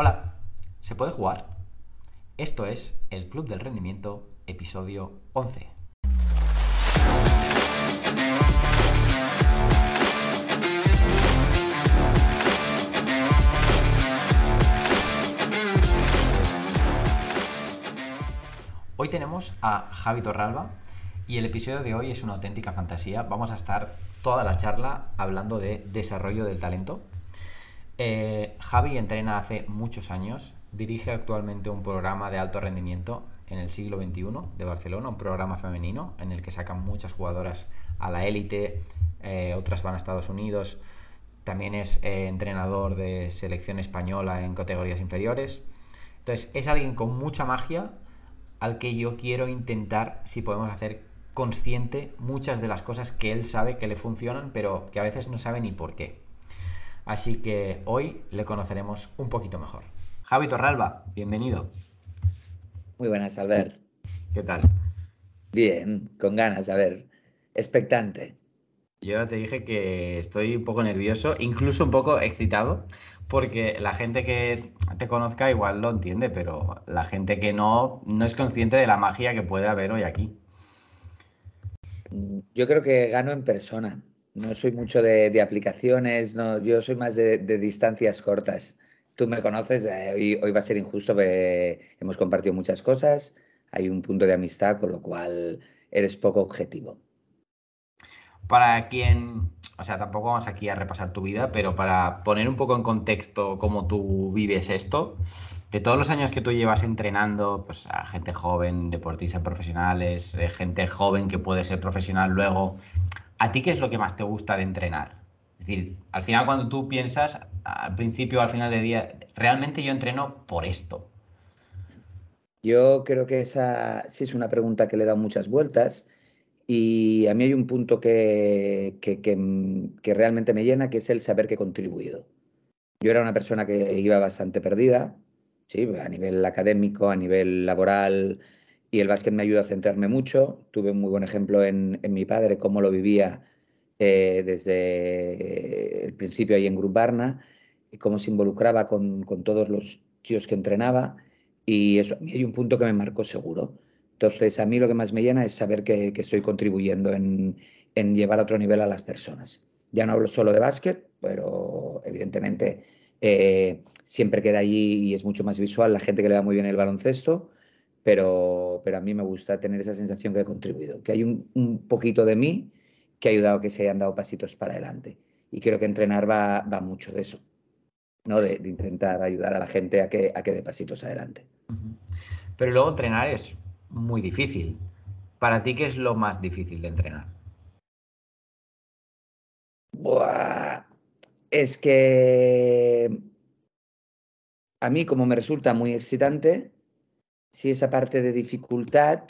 Hola, ¿se puede jugar? Esto es el Club del Rendimiento, episodio 11. Hoy tenemos a Javi Torralba y el episodio de hoy es una auténtica fantasía. Vamos a estar toda la charla hablando de desarrollo del talento. Eh, Javi entrena hace muchos años, dirige actualmente un programa de alto rendimiento en el siglo XXI de Barcelona, un programa femenino en el que sacan muchas jugadoras a la élite, eh, otras van a Estados Unidos, también es eh, entrenador de selección española en categorías inferiores. Entonces es alguien con mucha magia al que yo quiero intentar, si podemos hacer consciente, muchas de las cosas que él sabe que le funcionan, pero que a veces no sabe ni por qué. Así que hoy le conoceremos un poquito mejor. Javi Torralba, bienvenido. Muy buenas, Albert. ¿Qué tal? Bien, con ganas, a ver, expectante. Yo te dije que estoy un poco nervioso, incluso un poco excitado, porque la gente que te conozca igual lo entiende, pero la gente que no, no es consciente de la magia que puede haber hoy aquí. Yo creo que gano en persona. No soy mucho de, aplicaciones, no, yo soy más de, distancias cortas. Tú me conoces, eh, hoy, hoy va a ser injusto porque hemos compartido muchas cosas, hay un punto de amistad, con lo cual eres poco objetivo. Para quien, o sea, tampoco vamos aquí a repasar tu vida, pero para poner un poco en contexto cómo tú vives esto, de todos los años que tú llevas entrenando pues, a gente joven, deportistas profesionales, eh, gente joven que puede ser profesional luego, ¿a ti qué es lo que más te gusta de entrenar? Es decir, al final cuando tú piensas, al principio, al final del día, realmente yo entreno por esto. Yo creo que esa sí es una pregunta que le he dado muchas vueltas y a mí hay un punto que, mm, que, realmente me llena, que es el saber que he contribuido. Yo era una persona que iba bastante perdida, ¿sí? a nivel académico, a nivel laboral, y el básquet me ayudó a centrarme mucho. Tuve un muy buen ejemplo en, mi padre, cómo lo vivía eh, desde el principio ahí en Grup Barna, y cómo se involucraba con, con todos los tíos que entrenaba, y eso a mí hay un punto que me marcó seguro. Entonces, a mí lo que más me llena es saber que, estoy contribuyendo en, llevar a otro nivel a las personas. Ya no hablo solo de básquet, pero evidentemente eh, siempre queda allí y es mucho más visual la gente que le va muy bien el baloncesto, pero, pero a mí me gusta tener esa sensación que he contribuido, que hay un, poquito de mí que ha ayudado a que se hayan dado pasitos para adelante. Y creo que entrenar va, va mucho de eso, ¿no? De, intentar ayudar a la gente a que, a que dé pasitos adelante. Pero luego entrenar es muy difícil. ¿Para ti qué es lo más difícil de entrenar? Buah, es que a mí como me resulta muy excitante, si esa parte de dificultad,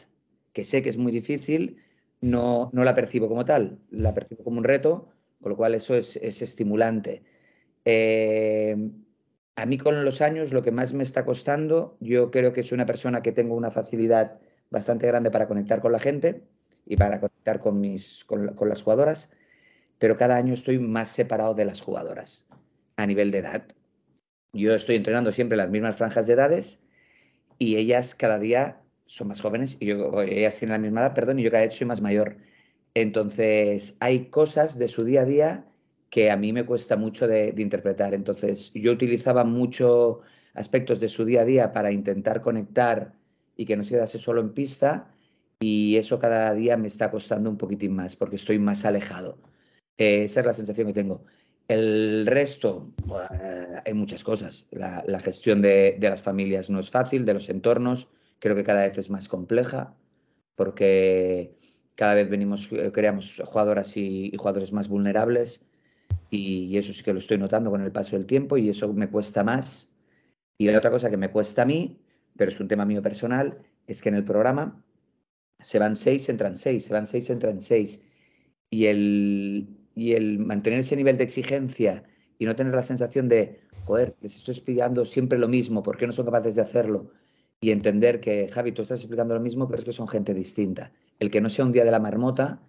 que sé que es muy difícil, no, no la percibo como tal, la percibo como un reto, con lo cual eso es, estimulante. Eh, a mí con los años lo que más me está costando, yo creo que soy una persona que tengo una facilidad bastante grande para conectar con la gente y para conectar con, mis, con, las jugadoras, pero cada año estoy más separado de las jugadoras a nivel de edad. Yo estoy entrenando siempre las mismas franjas de edades y ellas cada día son más jóvenes y ellas tienen la misma edad, perdón, y yo cada vez soy más mayor. Entonces, hay cosas de su día a día que a mí me cuesta mucho de, de interpretar. Entonces, yo utilizaba mucho aspectos de su día a día para intentar conectar y que no se quedase solo en pista y eso cada día me está costando un poquitín más porque estoy más alejado. Eh, esa es la sensación que tengo. El resto, hay muchas cosas. La, gestión de, las familias no es fácil, de los entornos, creo que cada vez es más compleja porque cada vez venimos, eh, creamos jugadoras y, jugadores más vulnerables y, eso sí que lo estoy notando con el paso del tiempo y eso me cuesta más. Y la otra cosa que me cuesta a mí pero es un tema mío personal, es que en el programa se van seis, entran seis, se van seis, entran seis. Y el, y el mantener ese nivel de exigencia y no tener la sensación de, joder, les estoy explicando siempre lo mismo, ¿por qué no son capaces de hacerlo? Y entender que, Javi, tú estás explicando lo mismo, pero es que son gente distinta. El que no sea un día de la marmota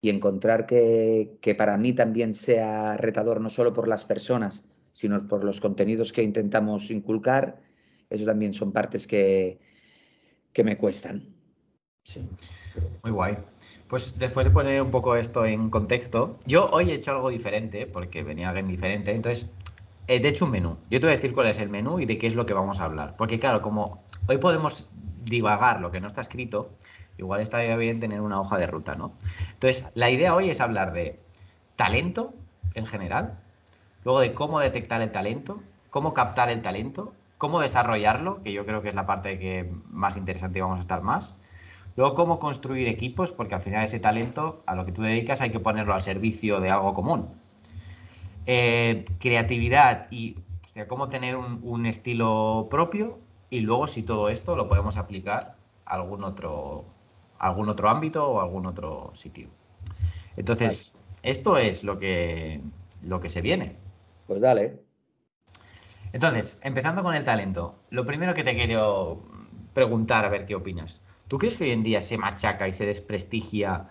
y encontrar que, que para mí también sea retador, no solo por las personas, sino por los contenidos que intentamos inculcar. Eso también son partes que, que me cuestan. Sí. Muy guay. Pues después de poner un poco esto en contexto, yo hoy he hecho algo diferente, porque venía alguien diferente, entonces he hecho un menú. Yo te voy a decir cuál es el menú y de qué es lo que vamos a hablar. Porque claro, como hoy podemos divagar lo que no está escrito, igual estaría bien tener una hoja de ruta, ¿no? Entonces, la idea hoy es hablar de talento en general, luego de cómo detectar el talento, cómo captar el talento, cómo desarrollarlo, que yo creo que es la parte que más interesante y vamos a estar más. Luego, cómo construir equipos, porque al final ese talento, a lo que tú dedicas, hay que ponerlo al servicio de algo común. Eh, creatividad y cómo tener un, estilo propio y luego si todo esto lo podemos aplicar a algún otro, algún otro ámbito o algún otro sitio. Entonces, esto es lo que, lo que se viene. Pues dale. Entonces, empezando con el talento, lo primero que te quiero preguntar, a ver qué opinas. ¿Tú crees que hoy en día se machaca y se desprestigia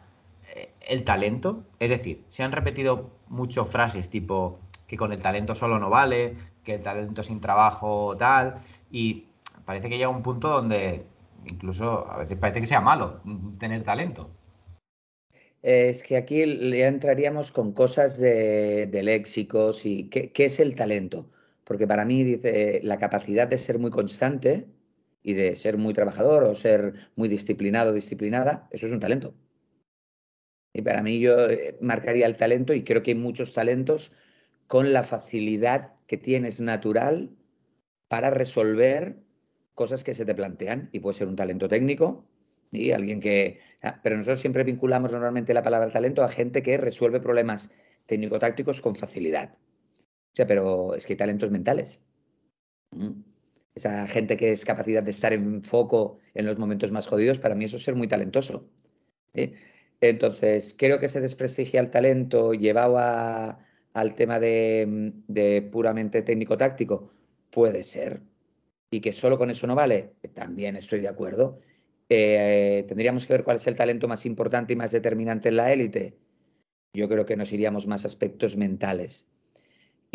eh, el talento? Es decir, se han repetido mucho frases tipo que con el talento solo no vale, que el talento sin trabajo tal, y parece que llega un punto donde incluso a veces parece que sea malo tener talento. Es que aquí ya entraríamos con cosas de, léxicos y ¿qué, es el talento. Porque para mí dice la capacidad de ser muy constante y de ser muy trabajador o ser muy disciplinado, disciplinada, eso es un talento. Y para mí yo eh, marcaría el talento y creo que hay muchos talentos con la facilidad que tienes natural para resolver cosas que se te plantean y puede ser un talento técnico y alguien que... Ah, pero nosotros siempre vinculamos normalmente la palabra talento a gente que resuelve problemas técnico-tácticos con facilidad. O sea, pero es que hay talentos mentales. Mm. Esa gente que es capacidad de estar en foco en los momentos más jodidos, para mí eso es ser muy talentoso. Entonces, creo que se desprestigia el talento llevado al tema de, de puramente técnico-táctico. Puede ser. Y que solo con eso no vale. También estoy de acuerdo. Eh, tendríamos que ver cuál es el talento más importante y más determinante en la élite. Yo creo que nos iríamos más aspectos mentales.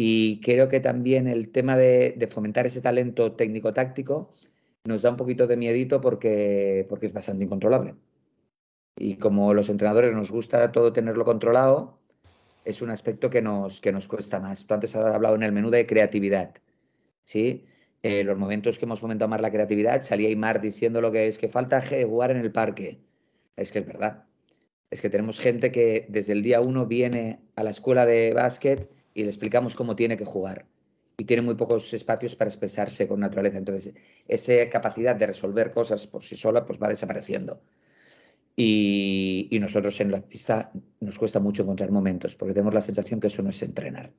Y creo que también el tema de, fomentar ese talento técnico-táctico nos da un poquito de miedito porque, porque es bastante incontrolable. Y como los entrenadores nos gusta todo tenerlo controlado, es un aspecto que nos, que nos cuesta más. Tú antes has hablado en el menú de creatividad. ¿sí? Eh, los momentos que hemos fomentado más la creatividad, salía Aymar diciendo lo que es que falta jugar en el parque. Es que es verdad. Es que tenemos gente que desde el día uno viene a la escuela de básquet y le explicamos cómo tiene que jugar. Y tiene muy pocos espacios para expresarse con naturaleza. Entonces, esa capacidad de resolver cosas por sí sola pues va desapareciendo. Y, nosotros en la pista nos cuesta mucho encontrar momentos, porque tenemos la sensación que eso no es entrenar.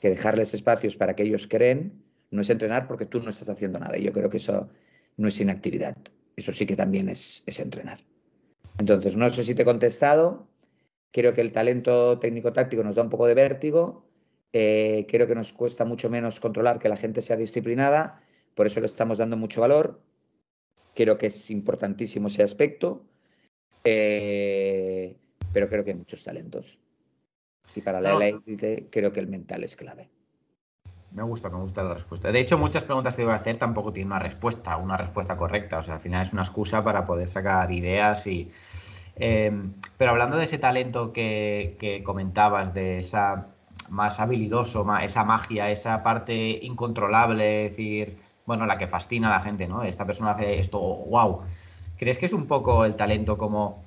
Que dejarles espacios para que ellos creen no es entrenar porque tú no estás haciendo nada. Y yo creo que eso no es inactividad. Eso sí que también es, es entrenar. Entonces, no sé si te he contestado. Creo que el talento técnico-táctico nos da un poco de vértigo. Eh, creo que nos cuesta mucho menos controlar que la gente sea disciplinada. Por eso le estamos dando mucho valor. Creo que es importantísimo ese aspecto. Eh, pero creo que hay muchos talentos. Y para la élite creo que el mental es clave. Me gusta, me gusta la respuesta. De hecho, muchas preguntas que voy a hacer tampoco tienen una respuesta, una respuesta correcta. O sea, al final es una excusa para poder sacar ideas y. Em, pero hablando de ese talento que, comentabas, de esa más habilidoso, esa magia, esa parte incontrolable, es decir, bueno, la que fascina a la gente, ¿no? Esta persona hace esto, wow. ¿Crees que es un poco el talento como,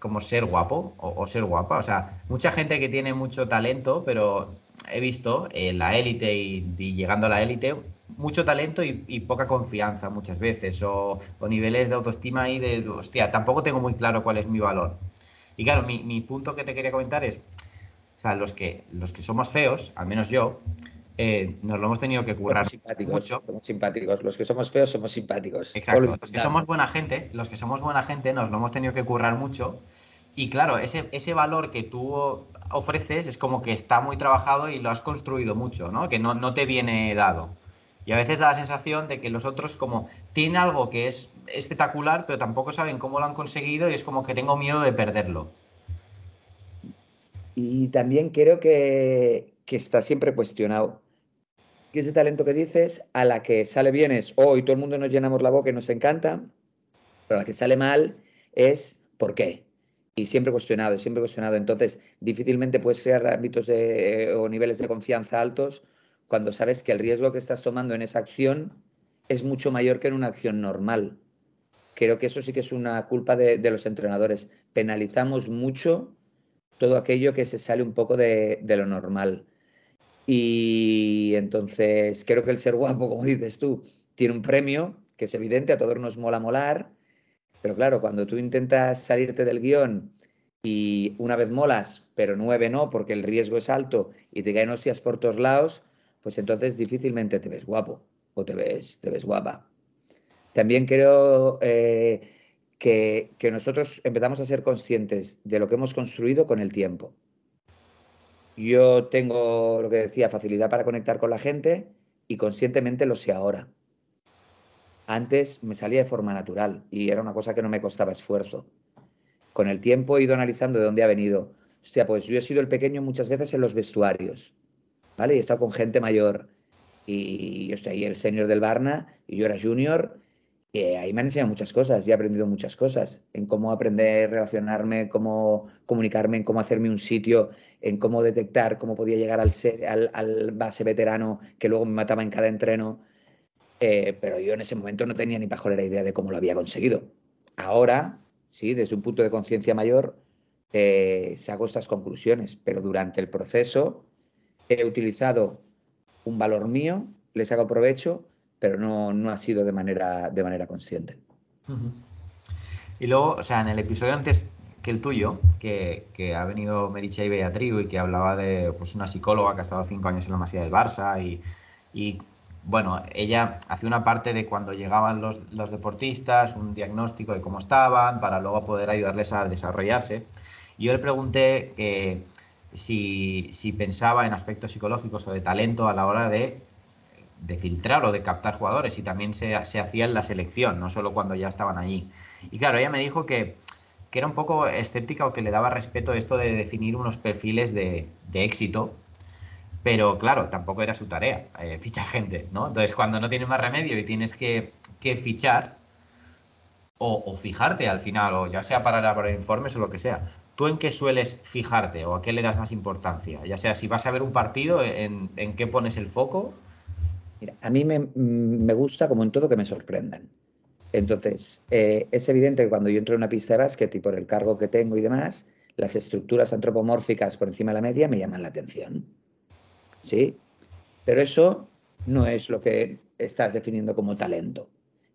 como ser guapo o, o ser guapa? O sea, mucha gente que tiene mucho talento, pero he visto en la élite y, llegando a la élite mucho talento y, poca confianza muchas veces o, niveles de autoestima y de, hostia, tampoco tengo muy claro cuál es mi valor. Y claro, mi, punto que te quería comentar es, o sea, los que, los que somos feos, al menos yo, eh, nos lo hemos tenido que currar simpáticos, mucho. Somos simpáticos. Los que somos feos somos simpáticos. Exacto. Los que somos buena gente, los que somos buena gente nos lo hemos tenido que currar mucho. Y claro, ese, ese valor que tú ofreces es como que está muy trabajado y lo has construido mucho, ¿no? Que no, no te viene dado. Y a veces da la sensación de que los otros como tienen algo que es espectacular, pero tampoco saben cómo lo han conseguido y es como que tengo miedo de perderlo. Y también creo que, está siempre cuestionado. Y ese talento que dices, a la que sale bien es, hoy todo el mundo nos llenamos la boca y nos encanta, pero a la que sale mal es, ¿por qué? Y siempre cuestionado, siempre cuestionado. Entonces, difícilmente puedes crear ámbitos de, o niveles de confianza altos cuando sabes que el riesgo que estás tomando en esa acción es mucho mayor que en una acción normal. Creo que eso sí que es una culpa de los entrenadores. Penalizamos mucho todo aquello que se sale un poco de, lo normal. Y entonces creo que el ser guapo, como dices tú, tiene un premio que es evidente, a todos nos mola molar, pero claro, cuando tú intentas salirte del guion y una vez molas, pero nueve no, porque el riesgo es alto y te caen hostias por todos lados, pues entonces difícilmente te ves guapo o te ves, te ves guapa. También creo eh, que, que nosotros empezamos a ser conscientes de lo que hemos construido con el tiempo. Yo tengo, lo que decía, facilidad para conectar con la gente y conscientemente lo sé ahora. Antes me salía de forma natural y era una cosa que no me costaba esfuerzo. Con el tiempo he ido analizando de dónde ha venido. Hostia, pues yo he sido el pequeño muchas veces en los vestuarios, ¿vale? Y he estado con gente mayor. Y estoy ahí el senior del Barna y yo era junior ahí me han enseñado muchas cosas y he aprendido muchas cosas en cómo aprender relacionarme, cómo comunicarme, en cómo hacerme un sitio, en cómo detectar cómo podía llegar al, ser, al, al base veterano que luego me mataba en cada entreno. Eh, pero yo en ese momento no tenía ni pajolera idea de cómo lo había conseguido. Ahora, sí, desde un punto de conciencia mayor, eh, saco estas conclusiones, pero durante el proceso he utilizado un valor mío, le saco provecho pero no, no ha sido de manera, de manera consciente. Y luego, o sea, en el episodio antes que el tuyo, que, que ha venido Mericha y Beatriz y que hablaba de pues, una psicóloga que ha estado cinco años en la Masía del Barça y, y bueno, ella hacía una parte de cuando llegaban los, los, deportistas, un diagnóstico de cómo estaban, para luego poder ayudarles a desarrollarse. Yo le pregunté que si, si, pensaba en aspectos psicológicos o de talento a la hora de de filtrar o de captar jugadores y también se, se, hacía en la selección, no solo cuando ya estaban allí. Y claro, ella me dijo que, que era un poco escéptica o que le daba respeto esto de definir unos perfiles de, de éxito, pero claro, tampoco era su tarea eh, fichar gente, ¿no? Entonces, cuando no tienes más remedio y tienes que, que fichar o, o, fijarte al final, o ya sea para elaborar informes o lo que sea, ¿tú en qué sueles fijarte o a qué le das más importancia? Ya sea si vas a ver un partido, en, en qué pones el foco Mira, a mí me, me, gusta, como en todo, que me sorprendan. Entonces, eh, es evidente que cuando yo entro en una pista de básquet y por el cargo que tengo y demás, las estructuras antropomórficas por encima de la media me llaman la atención. ¿Sí? Pero eso no es lo que estás definiendo como talento.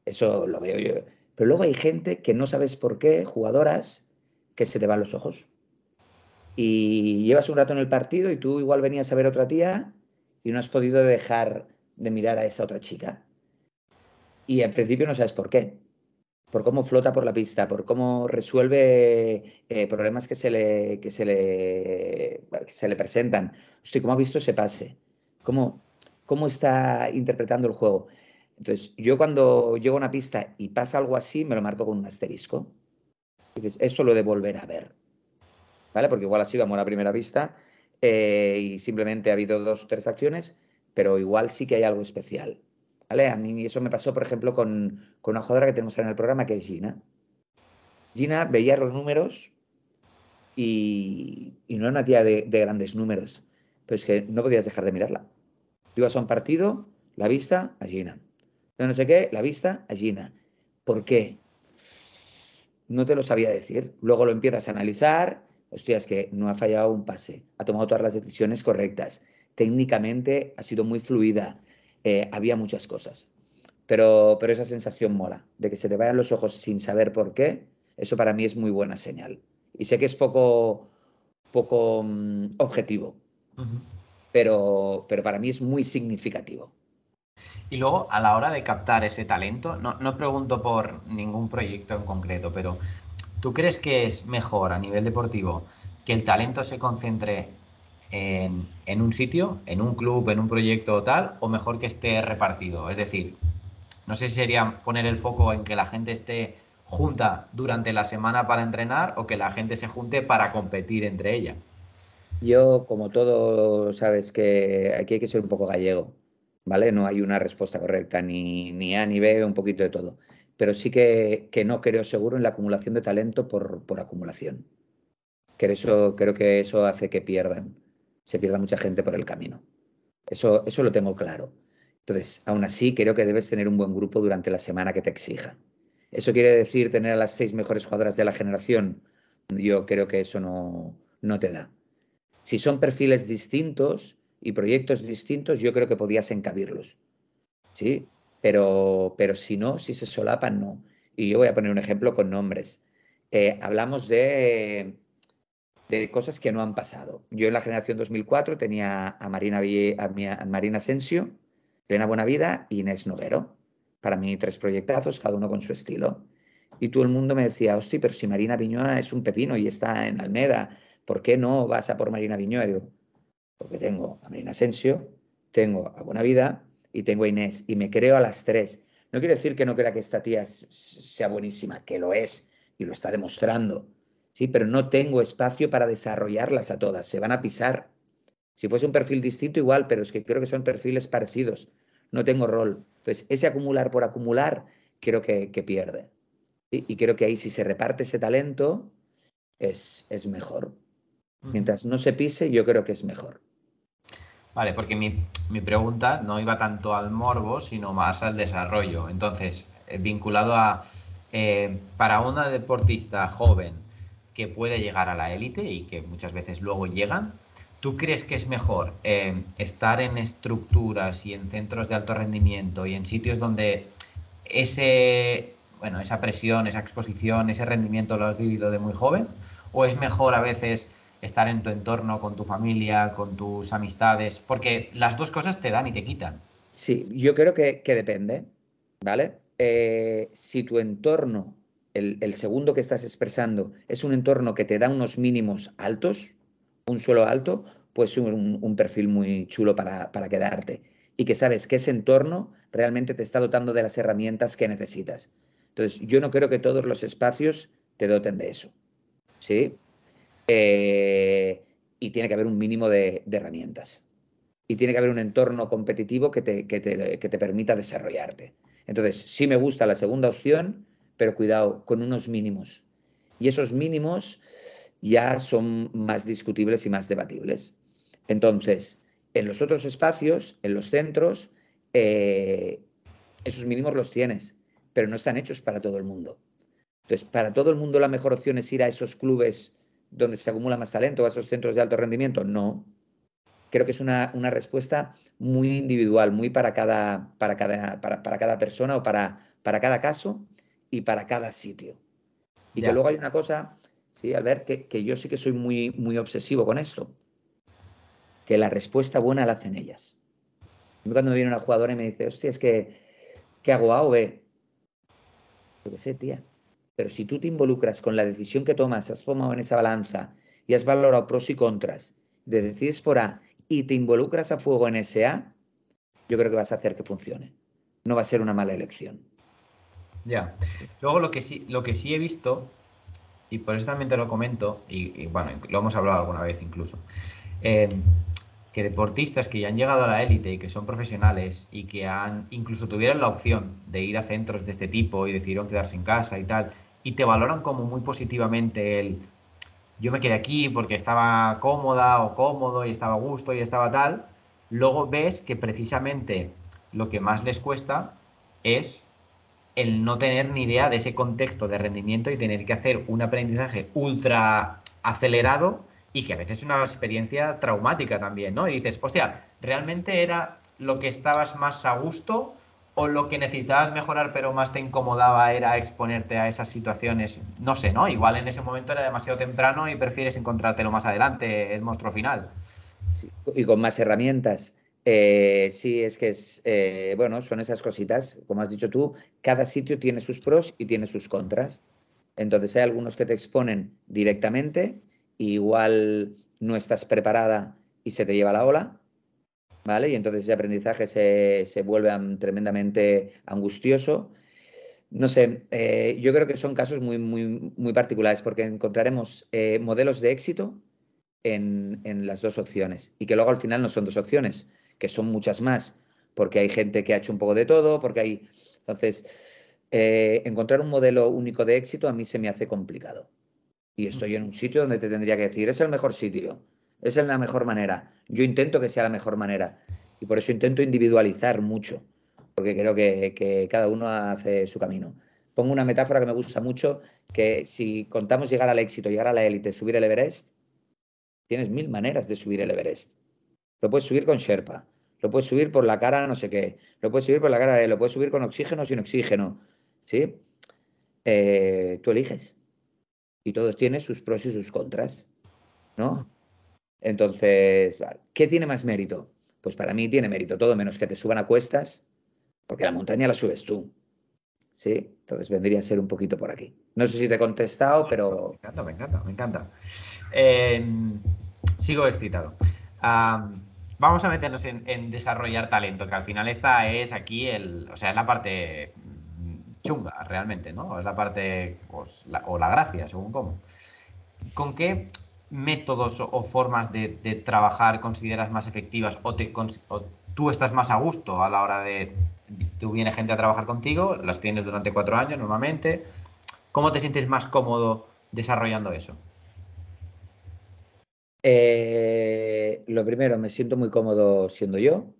Eso lo veo yo. Pero luego hay gente que no sabes por qué, jugadoras, que se te van los ojos. Y llevas un rato en el partido y tú igual venías a ver otra tía y no has podido dejar de mirar a esa otra chica. Y al principio no sabes por qué. Por cómo flota por la pista, por cómo resuelve eh, problemas que se le, que se le, se le presentan. Hostia, ¿cómo ha visto ese pase? ¿Cómo, ¿Cómo está interpretando el juego? Entonces, yo cuando llego a una pista y pasa algo así, me lo marco con un asterisco. Dices, esto lo de volver a ver. ¿Vale? Porque igual ha sido amor a primera vista eh, y simplemente ha habido dos o tres acciones pero igual sí que hay algo especial. ¿Vale? A mí eso me pasó, por ejemplo, con, con una jugadora que tenemos en el programa, que es Gina. Gina veía los números y, no era una tía de, de, grandes números, pero es que no podías dejar de mirarla. Ibas a un partido, la vista a Gina. No, no sé qué, la vista a Gina. ¿Por qué? No te lo sabía decir. Luego lo empiezas a analizar. Hostia, es que no ha fallado un pase, ha tomado todas las decisiones correctas técnicamente ha sido muy fluida, eh, había muchas cosas. Pero, pero esa sensación mola, de que se te vayan los ojos sin saber por qué, eso para mí es muy buena señal. Y sé que es poco, poco um, objetivo, uh -huh. pero, pero para mí es muy significativo. Y luego, a la hora de captar ese talento, no, no pregunto por ningún proyecto en concreto, pero ¿tú crees que es mejor a nivel deportivo que el talento se concentre en, un sitio, en un club, en un proyecto tal, o mejor que esté repartido. Es decir, no sé si sería poner el foco en que la gente esté junta durante la semana para entrenar o que la gente se junte para competir entre ella. Yo, como todo, sabes que aquí hay que ser un poco gallego. ¿vale? No hay una respuesta correcta, ni, ni A ni B, un poquito de todo. Pero sí que, que no creo seguro en la acumulación de talento por, por acumulación. Que eso, creo que eso hace que pierdan, se pierda mucha gente por el camino. Eso, eso lo tengo claro. Entonces, aún así, creo que debes tener un buen grupo durante la semana que te exija. ¿Eso quiere decir tener a las seis mejores jugadoras de la generación? Yo creo que eso no, no te da. Si son perfiles distintos y proyectos distintos, yo creo que podías encabirlos. ¿Sí? Pero, pero si no, si se solapan, no. Y yo voy a poner un ejemplo con nombres. Eh, hablamos de, de cosas que no han pasado. Yo en la generación 2004 tenía a Marina, a Marina Asensio, Elena Buenavida y Inés Noguero. Para mí, tres proyectazos, cada uno con su estilo. Y todo el mundo me decía, hostia, pero si Marina Viñoa es un pepino y está en Almeda, ¿por qué no vas a por Marina Viñoa? digo, porque tengo a Marina Asensio, tengo a Buenavida y tengo a Inés, y me creo a las tres. No quiero decir que no crea que esta tía sea buenísima, que lo es y lo está demostrando, sí, pero no tengo espacio para desarrollarlas a todas, se van a pisar. Si fuese un perfil distinto, igual, pero es que creo que son perfiles parecidos. No tengo rol. Entonces, ese acumular por acumular, creo que, pierde. Y creo que ahí, si se reparte ese talento, es, es mejor. Mientras no se pise, yo creo que es mejor. Vale, porque mi, pregunta no iba tanto al morbo, sino más al desarrollo. Entonces, eh, vinculado a, eh, para una deportista joven que puede llegar a la élite y que muchas veces luego llegan, ¿tú crees que es mejor eh, estar en estructuras y en centros de alto rendimiento y en sitios donde ese, bueno, esa presión, esa exposición, ese rendimiento lo has vivido de muy joven? ¿O es mejor a veces estar en tu entorno, con tu familia, con tus amistades, porque las dos cosas te dan y te quitan. Sí, yo creo que, depende, ¿vale? Eh, si tu entorno, el, segundo que estás expresando, es un entorno que te da unos mínimos altos, un suelo alto, pues un, perfil muy chulo para, quedarte y que sabes que ese entorno realmente te está dotando de las herramientas que necesitas. Entonces, yo no creo que todos los espacios te doten de eso. ¿Sí? Eh, y tiene que haber un mínimo de, herramientas. Y tiene que haber un entorno competitivo que te, que, te, permita desarrollarte. Entonces, sí me gusta la segunda opción, pero cuidado, con unos mínimos. Y esos mínimos ya son más discutibles y más debatibles. Entonces, en los otros espacios, en los centros, eh, esos mínimos los tienes, pero no están hechos para todo el mundo. Entonces, para todo el mundo la mejor opción es ir a esos clubes donde se acumula más talento, a esos centros de alto rendimiento? No. Creo que es una, respuesta muy individual, muy para cada, para cada, para, cada persona o para, para cada caso y para cada sitio. Y que luego hay una cosa, sí, Albert, que, que yo sí que soy muy, muy obsesivo con esto, que la respuesta buena la hacen ellas. Cuando me viene una jugadora y me dice, hostia, es que, ¿qué hago A o B? Yo qué sé, tía. Pero si tú te involucras con la decisión que tomas, has tomado en esa balanza y has valorado pros y contras, de decides por A y te involucras a fuego en ese A, yo creo que vas a hacer que funcione. No va a ser una mala elección. Ya. Luego lo que sí, lo que sí he visto, y por eso también te lo comento, y, bueno, lo hemos hablado alguna vez incluso, eh, que deportistas que ya han llegado a la élite y que son profesionales y que han incluso tuvieron la opción de ir a centros de este tipo y decidieron quedarse en casa y tal, y te valoran como muy positivamente el yo me quedé aquí porque estaba cómoda o cómodo y estaba a gusto y estaba tal, luego ves que precisamente lo que más les cuesta es el no tener ni idea de ese contexto de rendimiento y tener que hacer un aprendizaje ultra acelerado y que a veces es una experiencia traumática también, ¿no? Y dices, hostia, ¿realmente era lo que estabas más a gusto o lo que necesitabas mejorar pero más te incomodaba era exponerte a esas situaciones, no sé, ¿no? Igual en ese momento era demasiado temprano y prefieres encontrártelo más adelante, el monstruo final. y con más herramientas. Eh, sí, es que es, eh, bueno, son esas cositas, como has dicho tú, cada sitio tiene sus pros y tiene sus contras. Entonces hay algunos que te exponen directamente, igual no estás preparada y se te lleva la ola, ¿vale? Y entonces ese aprendizaje se, vuelve tremendamente angustioso. No sé, eh, yo creo que son casos muy, muy, muy particulares porque encontraremos eh, modelos de éxito en, las dos opciones y que luego al final no son dos opciones, que son muchas más, porque hay gente que ha hecho un poco de todo, porque hay... Entonces, eh, encontrar un modelo único de éxito a mí se me hace complicado. Y estoy en un sitio donde te tendría que decir, es el mejor sitio, es la mejor manera. Yo intento que sea la mejor manera. Y por eso intento individualizar mucho, porque creo que, que cada uno hace su camino. Pongo una metáfora que me gusta mucho, que si contamos llegar al éxito, llegar a la élite, subir el Everest, tienes mil maneras de subir el Everest. Lo puedes subir con Sherpa, lo puedes subir por la cara no sé qué, lo puedes subir por la cara de, lo puedes subir con oxígeno o sin oxígeno, ¿sí? Eh, tú eliges. Y todo tiene sus pros y sus contras, ¿no? Entonces, ¿qué tiene más mérito? Pues para mí tiene mérito todo menos que te suban a cuestas, porque la montaña la subes tú. ¿Sí? Entonces vendría a ser un poquito por aquí. No sé si te he contestado, pero... Me encanta, me encanta, me encanta. Em, sigo excitado. Vamos a meternos en, desarrollar talento, que al final esta es aquí el... O sea, es la parte chunga, realmente, ¿no? Es la parte... Pues, o la gracia, según cómo. ¿Con qué métodos o formas de, trabajar consideras más efectivas o, o tú estás más a gusto a la hora de tú viene gente a trabajar contigo, las tienes durante cuatro años normalmente. ¿Cómo te sientes más cómodo desarrollando eso? Eh, lo primero, me siento muy cómodo siendo yo,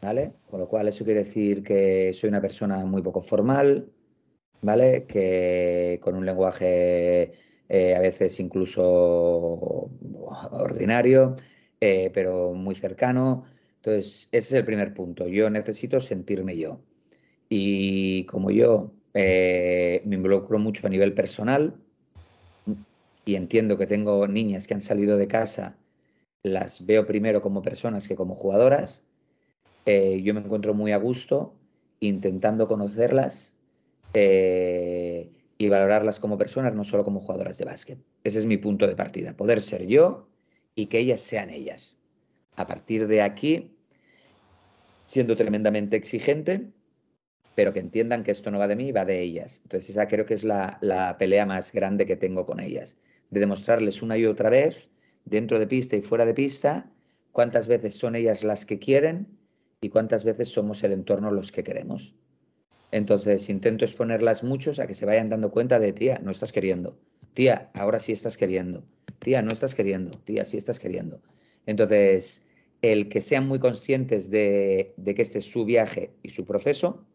¿vale? Con lo cual eso quiere decir que soy una persona muy poco formal, ¿vale? Que con un lenguaje eh, a veces incluso ordinario, eh, pero muy cercano, entonces, ese es el primer punto. Yo necesito sentirme yo. Y como yo me involucro mucho a nivel personal y entiendo que tengo niñas que han salido de casa, las veo primero como personas que como jugadoras, eh, yo me encuentro muy a gusto intentando conocerlas eh, y valorarlas como personas, no solo como jugadoras de básquet. Ese es mi punto de partida, poder ser yo y que ellas sean ellas. A partir de aquí, siendo tremendamente exigente, pero que entiendan que esto no va de mí, va de ellas. Entonces esa creo que es la, pelea más grande que tengo con ellas, de demostrarles una y otra vez, dentro de pista y fuera de pista, cuántas veces son ellas las que quieren y cuántas veces somos el entorno los que queremos. Entonces intento exponerlas muchos a que se vayan dando cuenta de, tía, no estás queriendo. Tía, ahora sí estás queriendo. Tía, no estás queriendo. Tía, sí estás queriendo. Entonces, el que sean muy conscientes de, que este es su viaje y su proceso,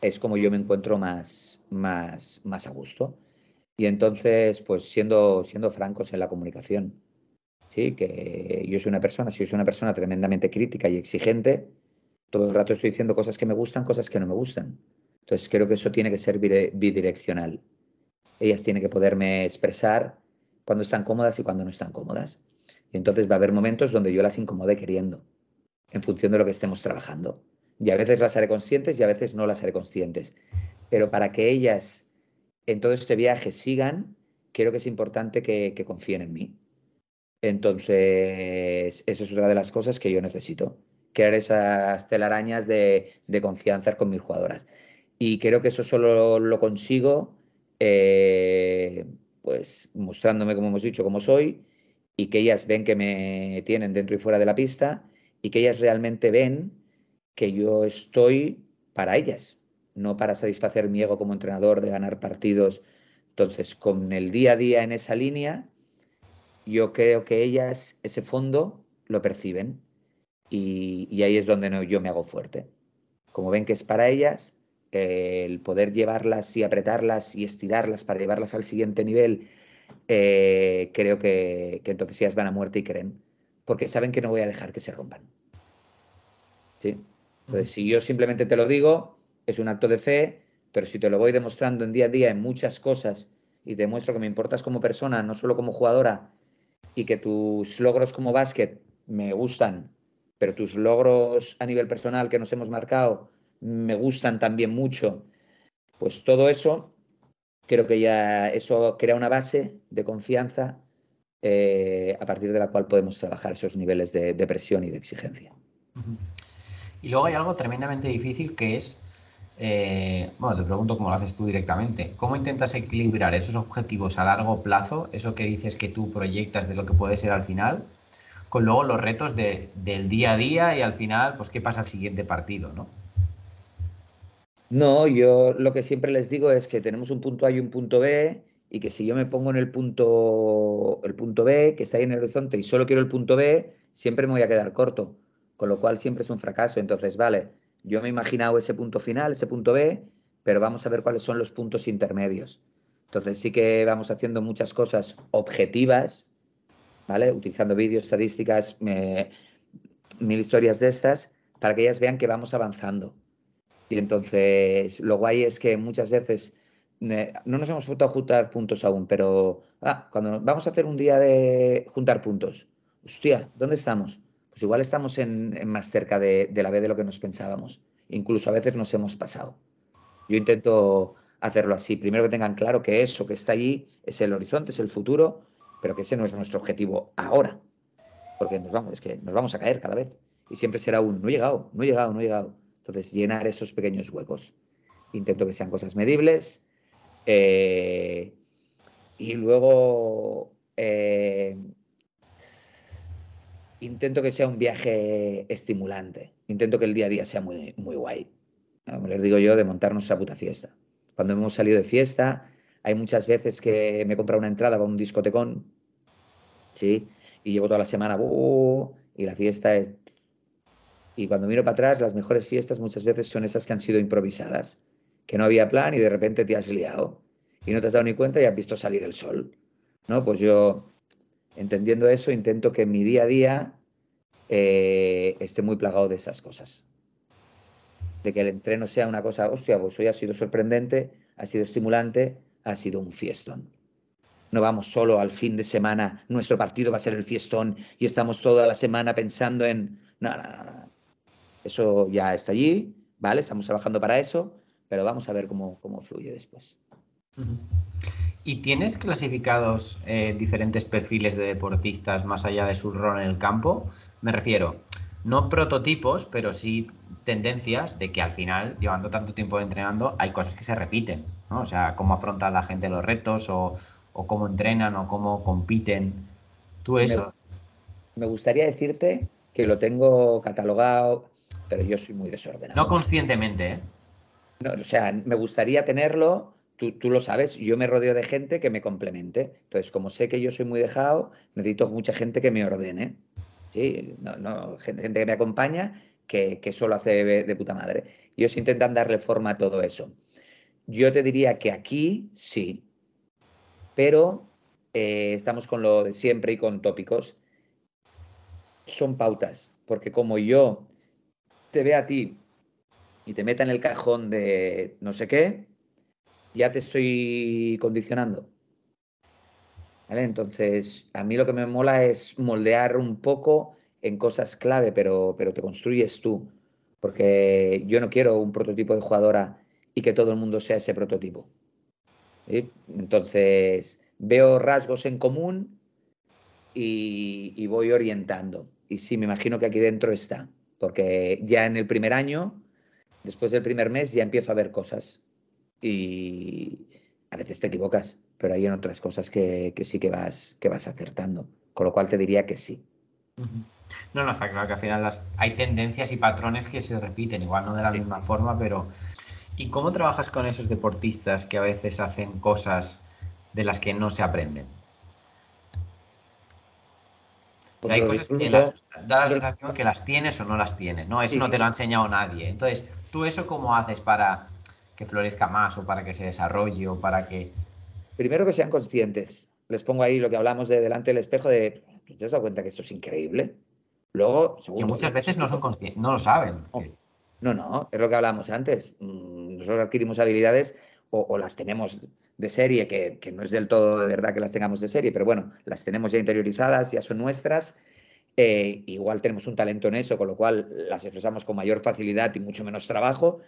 es como yo me encuentro más, más, más a gusto. Y entonces, pues siendo, siendo francos en la comunicación, ¿sí? que yo soy una persona, si yo soy una persona tremendamente crítica y exigente, todo el rato estoy diciendo cosas que me gustan, cosas que no me gustan. Entonces creo que eso tiene que ser bidireccional. Ellas tienen que poderme expresar cuando están cómodas y cuando no están cómodas. Y entonces va a haber momentos donde yo las incomode queriendo, en función de lo que estemos trabajando. Y a veces las haré conscientes y a veces no las haré conscientes. Pero para que ellas en todo este viaje sigan, creo que es importante que, confíen en mí. Entonces, eso es una de las cosas que yo necesito, crear esas telarañas de, confianza con mis jugadoras. Y creo que eso solo lo consigo, eh, pues mostrándome, como hemos dicho, como soy, y que ellas ven que me tienen dentro y fuera de la pista y que ellas realmente ven que yo estoy para ellas, no para satisfacer mi ego como entrenador de ganar partidos. Entonces, con el día a día en esa línea, yo creo que ellas ese fondo lo perciben y, ahí es donde yo me hago fuerte. Como ven que es para ellas, el poder llevarlas y apretarlas y estirarlas para llevarlas al siguiente nivel eh, creo que, entonces ellas van a muerte y creen, porque saben que no voy a dejar que se rompan. ¿Sí? Entonces, si yo simplemente te lo digo, es un acto de fe, pero si te lo voy demostrando en día a día en muchas cosas y te muestro que me importas como persona, no solo como jugadora, y que tus logros como básquet me gustan, pero tus logros a nivel personal que nos hemos marcado me gustan también mucho, pues todo eso creo que ya eso crea una base de confianza eh, a partir de la cual podemos trabajar esos niveles de, presión y de exigencia. Y luego hay algo tremendamente difícil que es, eh, bueno, te pregunto cómo lo haces tú directamente, ¿cómo intentas equilibrar esos objetivos a largo plazo, eso que dices que tú proyectas de lo que puede ser al final, con luego los retos de, del día a día y al final, pues qué pasa al siguiente partido, ¿no? No, yo lo que siempre les digo es que tenemos un punto A y un punto B y que si yo me pongo en el punto, el punto B, que está ahí en el horizonte, y solo quiero el punto B, siempre me voy a quedar corto, con lo cual siempre es un fracaso. Entonces, vale, yo me he imaginado ese punto final, ese punto B, pero vamos a ver cuáles son los puntos intermedios. Entonces sí que vamos haciendo muchas cosas objetivas, ¿vale? Utilizando vídeos, estadísticas, mil historias de estas, para que ellas vean que vamos avanzando. Y entonces, lo guay es que muchas veces no nos hemos puesto a juntar puntos aún, pero ah, cuando vamos a hacer un día de juntar puntos, hostia, ¿dónde estamos? Pues igual estamos en, más cerca de, la B de lo que nos pensábamos. Incluso a veces nos hemos pasado. Yo intento hacerlo así. Primero que tengan claro que eso que está allí es el horizonte, es el futuro, pero que ese no es nuestro objetivo ahora. Porque nos vamos, es que nos vamos a caer cada vez. Y siempre será un no he llegado, no he llegado, no he llegado. Entonces, llenar esos pequeños huecos. Intento que sean cosas medibles. Eh, y luego eh, intento que sea un viaje estimulante. Intento que el día a día sea muy, muy guay. Como les digo yo, de montar nuestra puta fiesta. Cuando hemos salido de fiesta, hay muchas veces que me he comprado una entrada para un discotecón, ¿sí? Y llevo toda la semana, y la fiesta es y cuando miro para atrás, las mejores fiestas muchas veces son esas que han sido improvisadas, que no había plan y de repente te has liado y no te has dado ni cuenta y has visto salir el sol. ¿no? Pues yo, entendiendo eso, intento que mi día a día eh, esté muy plagado de esas cosas. De que el entreno sea una cosa, hostia, pues hoy ha sido sorprendente, ha sido estimulante, ha sido un fiestón. No vamos solo al fin de semana, nuestro partido va a ser el fiestón y estamos toda la semana pensando en... No, no, no. Eso ya está allí, ¿vale? Estamos trabajando para eso, pero vamos a ver cómo, cómo fluye después. ¿Y tienes clasificados eh, diferentes perfiles de deportistas más allá de su rol en el campo? Me refiero, no prototipos, pero sí tendencias de que al final, llevando tanto tiempo entrenando, hay cosas que se repiten, ¿no? O sea, cómo afronta la gente los retos o, o cómo entrenan o cómo compiten. Tú eso. me gustaría decirte que lo tengo catalogado pero yo soy muy desordenado. No conscientemente, ¿eh? o sea, me gustaría tenerlo, tú, tú, lo sabes, yo me rodeo de gente que me complemente. Entonces, como sé que yo soy muy dejado, necesito mucha gente que me ordene. ¿sí? No, no, gente, que me acompaña, que, que solo hace de, puta madre. Y ellos intentan darle forma a todo eso. Yo te diría que aquí sí, pero eh, estamos con lo de siempre y con tópicos. Son pautas, porque como yo te ve a ti y te meta en el cajón de no sé qué, ya te estoy condicionando. ¿Vale? Entonces, a mí lo que me mola es moldear un poco en cosas clave, pero, pero te construyes tú. Porque yo no quiero un prototipo de jugadora y que todo el mundo sea ese prototipo. Entonces, veo rasgos en común y, y voy orientando. Y sí, me imagino que aquí dentro está porque ya en el primer año, después del primer mes, ya empiezo a ver cosas y a veces te equivocas, pero hay en otras cosas que, sí que vas, que vas acertando, con lo cual te diría que sí. No, no, está claro que al final las, hay tendencias y patrones que se repiten, igual no de la misma forma, pero... ¿Y cómo trabajas con esos deportistas que a veces hacen cosas de las que no se aprenden? hay cosas que da la sensación que las tienes o no las tienes, ¿no? Eso no te lo ha enseñado nadie. Entonces, ¿tú eso cómo haces para que florezca más o para que se desarrolle o para que... Primero que sean conscientes. Les pongo ahí lo que hablamos de delante del espejo de, ¿te has dado cuenta que esto es increíble? Luego, que muchas veces no son conscientes, no lo saben. No, no, es lo que hablamos antes. Mm, nosotros adquirimos habilidades o, las tenemos de serie, que, no es del todo de verdad que las tengamos de serie, pero bueno, las tenemos ya interiorizadas, ya son nuestras. Eh, igual tenemos un talento en eso, con lo cual las expresamos con mayor facilidad y mucho menos trabajo.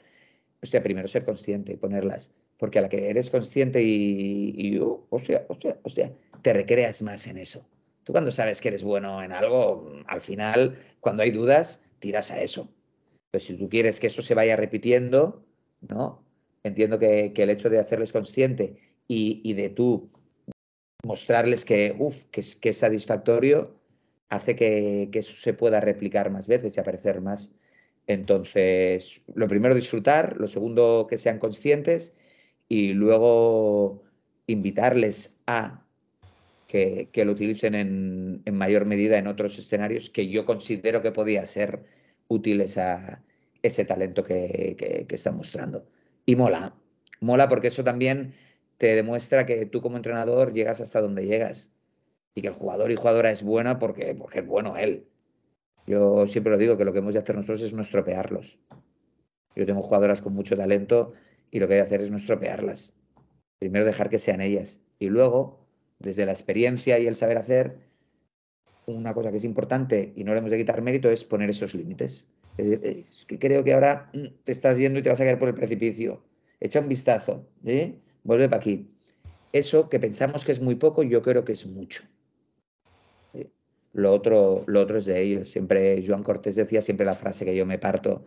Hostia, primero ser consciente y ponerlas, porque a la que eres consciente y, y uh, hostia, te recreas más en eso. Tú cuando sabes que eres bueno en algo, al final, cuando hay dudas, tiras a eso. Pero si tú quieres que eso se vaya repitiendo, ¿no? entiendo que, el hecho de hacerles consciente y, de tú mostrarles que, uf, que, es, que es satisfactorio, hace que, que eso se pueda replicar más veces y aparecer más. Entonces, lo primero, disfrutar, lo segundo, que sean conscientes y luego invitarles a que, lo utilicen en, mayor medida en otros escenarios que yo considero que podía ser útil ese talento que, que, están mostrando. Y mola, mola porque eso también te demuestra que tú como entrenador llegas hasta donde llegas y que el jugador y jugadora es buena porque, porque es bueno él. Yo siempre lo digo que lo que hemos de hacer nosotros es no estropearlos. Yo tengo jugadoras con mucho talento y lo que hay que hacer es no estropearlas. Primero dejar que sean ellas y luego desde la experiencia y el saber hacer, una cosa que es importante y no le hemos de quitar mérito es poner esos límites. Es que creo que ahora mm, te estás yendo y te vas a caer por el precipicio. Echa un vistazo, ¿eh? vuelve para aquí. Eso que pensamos que es muy poco, yo creo que es mucho. Lo otro, lo otro es de ellos. Siempre Joan Cortés decía siempre la frase que yo me parto.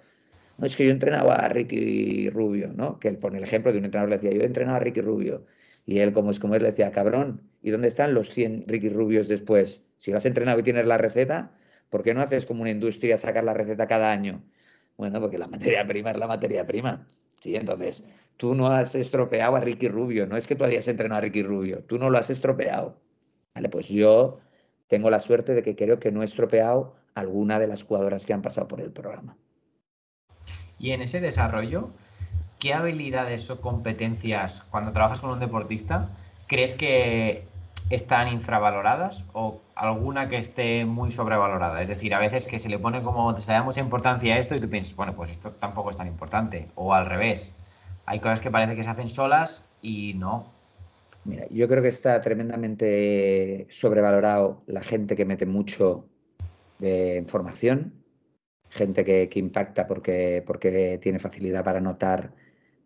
No, es que yo entrenaba a Ricky Rubio, ¿no? Que él pone el ejemplo de un entrenador, le decía, yo entrenaba a Ricky Rubio. Y él, como es como él, le decía, cabrón, ¿Y dónde están los 100 Ricky Rubios después? Si lo has entrenado y tienes la receta, ¿por qué no haces como una industria sacar la receta cada año? Bueno, porque la materia prima es la materia prima. Sí, entonces, tú no has estropeado a Ricky Rubio, no es que tú hayas entrenado a Ricky Rubio, tú no lo has estropeado. Vale, pues yo tengo la suerte de que creo que no he estropeado alguna de las jugadoras que han pasado por el programa. Y en ese desarrollo, ¿qué habilidades o competencias cuando trabajas con un deportista crees que están infravaloradas o alguna que esté muy sobrevalorada. Es decir, a veces que se le pone como, se mucha importancia a esto y tú piensas, bueno, pues esto tampoco es tan importante. O al revés, hay cosas que parece que se hacen solas y no. Mira, yo creo que está tremendamente sobrevalorado la gente que mete mucho de información, gente que, impacta porque, porque tiene facilidad para notar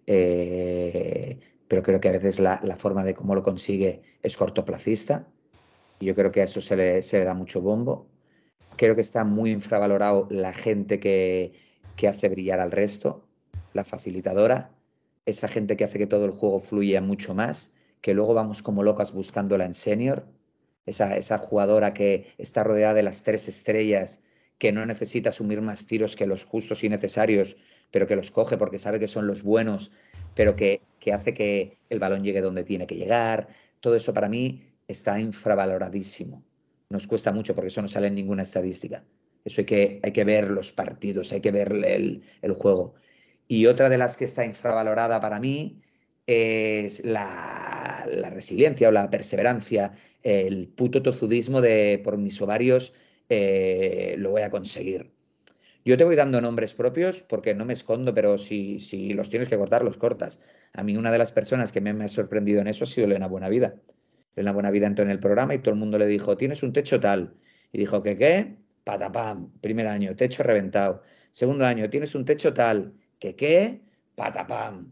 eh, pero creo que a veces la, forma de cómo lo consigue es cortoplacista. Y yo creo que a eso se le, se le da mucho bombo. Creo que está muy infravalorado la gente que, que hace brillar al resto, la facilitadora, esa gente que hace que todo el juego fluya mucho más, que luego vamos como locas buscándola en senior, esa, esa jugadora que está rodeada de las tres estrellas, que no necesita asumir más tiros que los justos y necesarios, pero que los coge porque sabe que son los buenos pero que, hace que el balón llegue donde tiene que llegar. Todo eso para mí está infravaloradísimo. Nos cuesta mucho porque eso no sale en ninguna estadística. Eso hay que, hay que ver los partidos, hay que ver el, juego. Y otra de las que está infravalorada para mí es la, resiliencia o la perseverancia, el puto tozudismo de por mis ovarios eh, lo voy a conseguir. Yo te voy dando nombres propios porque no me escondo, pero si, si los tienes que cortar, los cortas. A mí una de las personas que me, ha sorprendido en eso ha sido Elena Buenavida. Elena Buenavida entró en el programa y todo el mundo le dijo, tienes un techo tal. Y dijo, ¿qué qué? Patapam. Primer año, techo reventado. Segundo año, tienes un techo tal. ¿Qué qué? Patapam.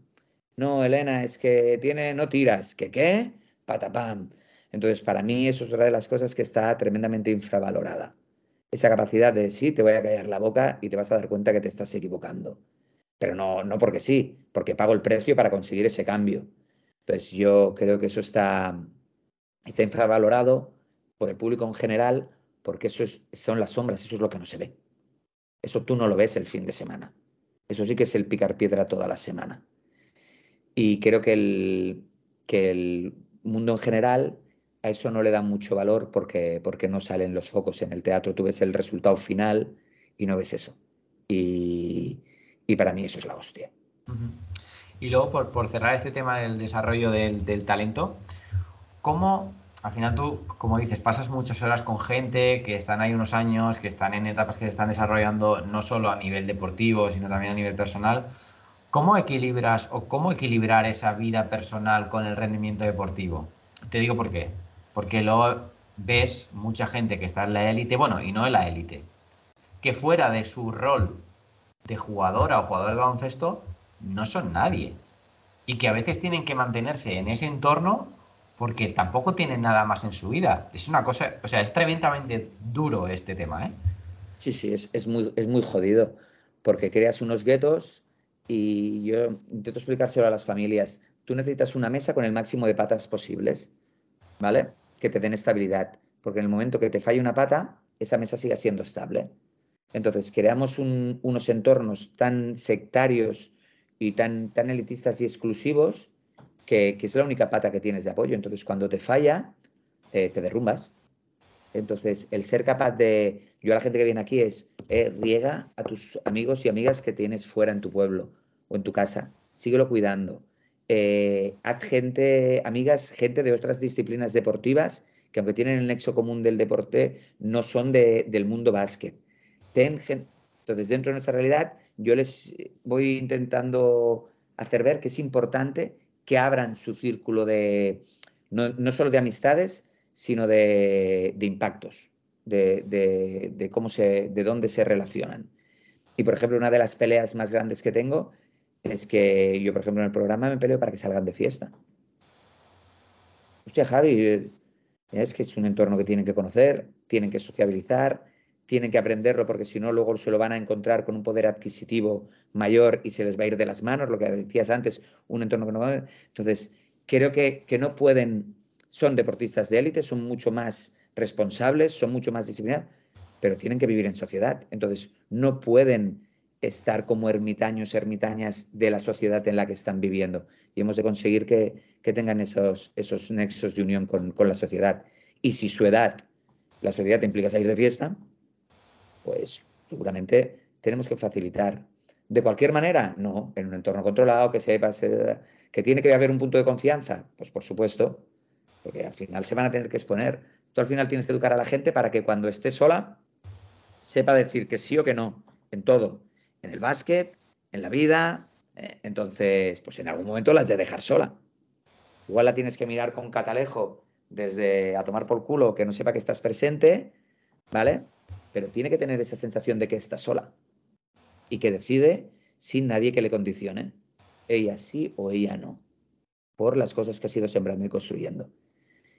No, Elena, es que tiene, no tiras. ¿Qué qué? Patapam. Entonces, para mí eso es una de las cosas que está tremendamente infravalorada esa capacidad de sí, te voy a callar la boca y te vas a dar cuenta que te estás equivocando. Pero no, no porque sí, porque pago el precio para conseguir ese cambio. Entonces yo creo que eso está, está infravalorado por el público en general, porque eso son las sombras, eso es lo que no se ve. Eso tú no lo ves el fin de semana. Eso sí que es el picar piedra toda la semana. Y creo que el, que el mundo en general a eso no le da mucho valor porque, porque no salen los focos en el teatro. Tú ves el resultado final y no ves eso. Y, para mí eso es la hostia. Y luego, por, cerrar este tema del desarrollo del, talento, ¿cómo, al final tú, como dices, pasas muchas horas con gente que están ahí unos años, que están en etapas que se están desarrollando no solo a nivel deportivo, sino también a nivel personal? ¿Cómo equilibras o cómo equilibrar esa vida personal con el rendimiento deportivo? Te digo por qué porque luego ves mucha gente que está en la élite, bueno, y no en la élite, que fuera de su rol de jugadora o jugador de baloncesto no son nadie. Y que a veces tienen que mantenerse en ese entorno porque tampoco tienen nada más en su vida. Es una cosa, o sea, es tremendamente duro este tema, ¿eh? Sí, sí, es, muy, es muy jodido, porque creas unos guetos y yo intento explicárselo a las familias. Tú necesitas una mesa con el máximo de patas posibles, ¿vale? que te den estabilidad. Porque en el momento que te falle una pata, esa mesa siga siendo estable. Entonces, creamos unos entornos tan sectarios y tan, tan elitistas y exclusivos que, es la única pata que tienes de apoyo. Entonces, cuando te falla, eh, te derrumbas. Entonces, el ser capaz de, yo a la gente que viene aquí es, eh, riega a tus amigos y amigas que tienes fuera en tu pueblo o en tu casa, síguelo cuidando. Eh, haz gente, amigas, gente de otras disciplinas deportivas que aunque tienen el nexo común del deporte, no son del mundo básquet. Entonces, dentro de nuestra realidad, yo les voy intentando hacer ver que es importante que abran su círculo de, no, no solo de amistades, sino de, de impactos, de, de, de, cómo se, de dónde se relacionan. Y, por ejemplo, una de las peleas más grandes que tengo es que yo, por ejemplo, en el programa me peleo para que salgan de fiesta. Hostia, Javi, es que es un entorno que tienen que conocer, tienen que sociabilizar, tienen que aprenderlo porque si no luego se lo van a encontrar con un poder adquisitivo mayor y se les va a ir de las manos, lo que decías antes, un entorno que no... Entonces, creo que, que no pueden, son deportistas de élite, son mucho más responsables, son mucho más disciplinados, pero tienen que vivir en sociedad. Entonces, no pueden estar como ermitaños, ermitañas de la sociedad en la que están viviendo. Y hemos de conseguir que, que tengan esos, esos nexos de unión con, con la sociedad. Y si su edad, la sociedad te implica salir de fiesta, pues seguramente tenemos que facilitar. De cualquier manera, no, en un entorno controlado, que sepas que tiene que haber un punto de confianza, pues por supuesto, porque al final se van a tener que exponer. Tú al final tienes que educar a la gente para que cuando esté sola sepa decir que sí o que no, en todo, en el básquet, en la vida, eh, entonces, pues en algún momento las de dejar sola. Igual la tienes que mirar con catalejo desde a tomar por culo que no sepa que estás presente, ¿vale? pero tiene que tener esa sensación de que está sola y que decide sin nadie que le condicione. Ella sí o ella no, por las cosas que ha sido sembrando y construyendo.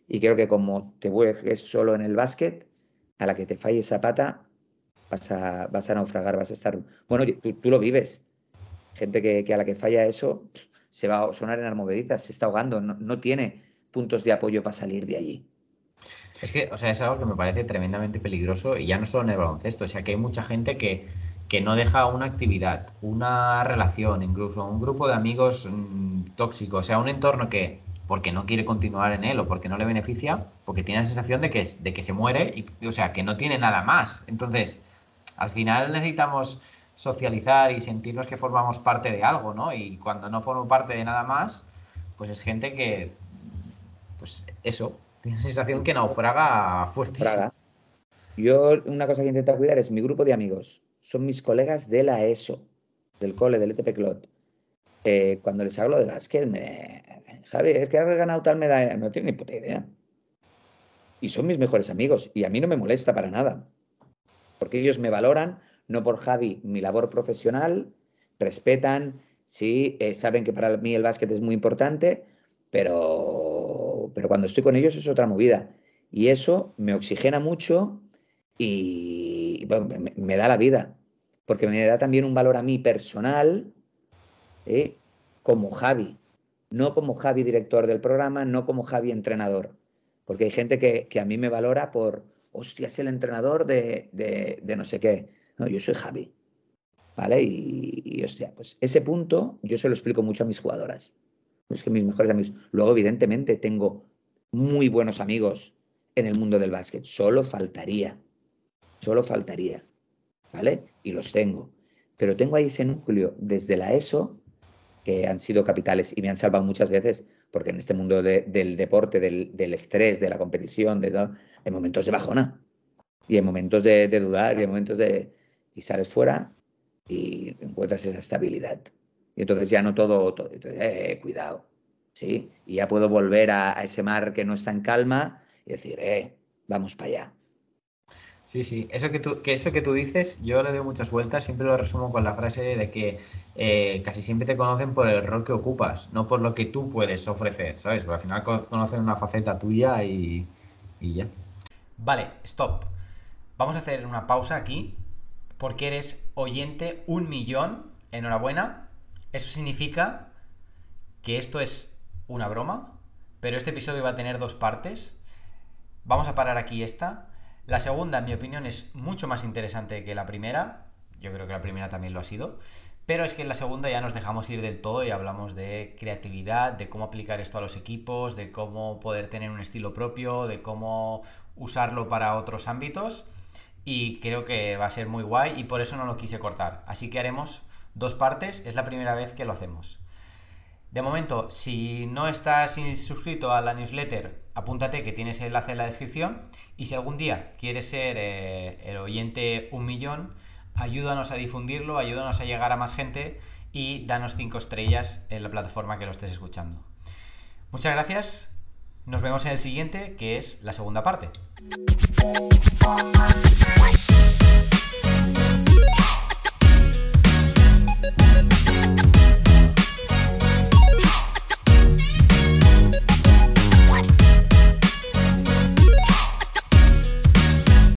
Y creo que como te vuelves solo en el básquet, a la que te falle esa pata, vas a, vas a naufragar, vas a estar... Bueno, tú, lo vives. Gente que, a la que falla eso se va a sonar en armoveditas, se está ahogando, no, no tiene puntos de apoyo para salir de allí. Es que, o sea, es algo que me parece tremendamente peligroso y ya no solo en el baloncesto, o sea, que hay mucha gente que, que no deja una actividad, una relación, incluso un grupo de amigos mm, tóxicos, o sea, un entorno que, porque no quiere continuar en él o porque no le beneficia, porque tiene la sensación de que, de que se muere, y, o sea, que no tiene nada más. Entonces, al final necesitamos socializar y sentirnos que formamos parte de algo, ¿no? Y cuando no formo parte de nada más, pues es gente que, pues eso, tiene sensación que naufraga fuertísimo. Yo una cosa que intento cuidar es mi grupo de amigos. Son mis colegas de la ESO, del cole, del ETP Clot. Eh, cuando les hablo de básquet, me... Javi, es que has ganado tal medalla. No tiene ni puta idea. Y son mis mejores amigos. Y a mí no me molesta para nada. Porque ellos me valoran, no por Javi, mi labor profesional, respetan, sí, eh, saben que para mí el básquet es muy importante, pero pero, cuando estoy con ellos es otra movida. Y eso me oxigena mucho y me, da la vida, porque me da también un valor a mí personal ¿eh? como Javi, no como Javi director del programa, no como Javi entrenador, porque hay gente que, a mí me valora por, hostia, es el entrenador de, de, no sé qué. No, yo soy Javi. ¿Vale? Y, y, hostia, pues ese punto yo se lo explico mucho a mis jugadoras es que mis mejores amigos. Luego, evidentemente, tengo muy buenos amigos en el mundo del básquet. Solo faltaría. Solo faltaría. ¿Vale? Y los tengo. Pero tengo ahí ese núcleo desde la ESO que han sido capitales y me han salvado muchas veces, porque en este mundo del deporte, del, estrés, de la competición, de hay momentos de bajona y hay momentos de, de dudar y hay momentos de... y sales fuera y encuentras esa estabilidad. Y entonces ya no todo, todo eh, cuidado, ¿sí? Y ya puedo volver a, ese mar que no está en calma y decir, eh, vamos para allá. Sí, sí, eso que, tú, que eso que tú dices, yo le doy muchas vueltas, siempre lo resumo con la frase de que eh, casi siempre te conocen por el rol que ocupas, no por lo que tú puedes ofrecer, ¿sabes? Porque al final conocen una faceta tuya y, y ya. Vale, stop. Vamos a hacer una pausa aquí, porque eres oyente un millón, enhorabuena, eso significa que esto es una broma, pero este episodio va a tener dos partes. Vamos a parar aquí esta. La segunda, en mi opinión, es mucho más interesante que la primera. Yo creo que la primera también lo ha sido. Pero es que en la segunda ya nos dejamos ir del todo y hablamos de creatividad, de cómo aplicar esto a los equipos, de cómo poder tener un estilo propio, de cómo usarlo para otros ámbitos. Y creo que va a ser muy guay y por eso no lo quise cortar. Así que haremos dos partes. Es la primera vez que lo hacemos. De momento, si no estás suscrito a la newsletter, apúntate que tienes el enlace en la descripción. Y si algún día quieres ser eh, el oyente un millón, ayúdanos a difundirlo, ayúdanos a llegar a más gente y danos cinco estrellas en la plataforma que lo estés escuchando. Muchas gracias. Nos vemos en el siguiente, que es la segunda parte.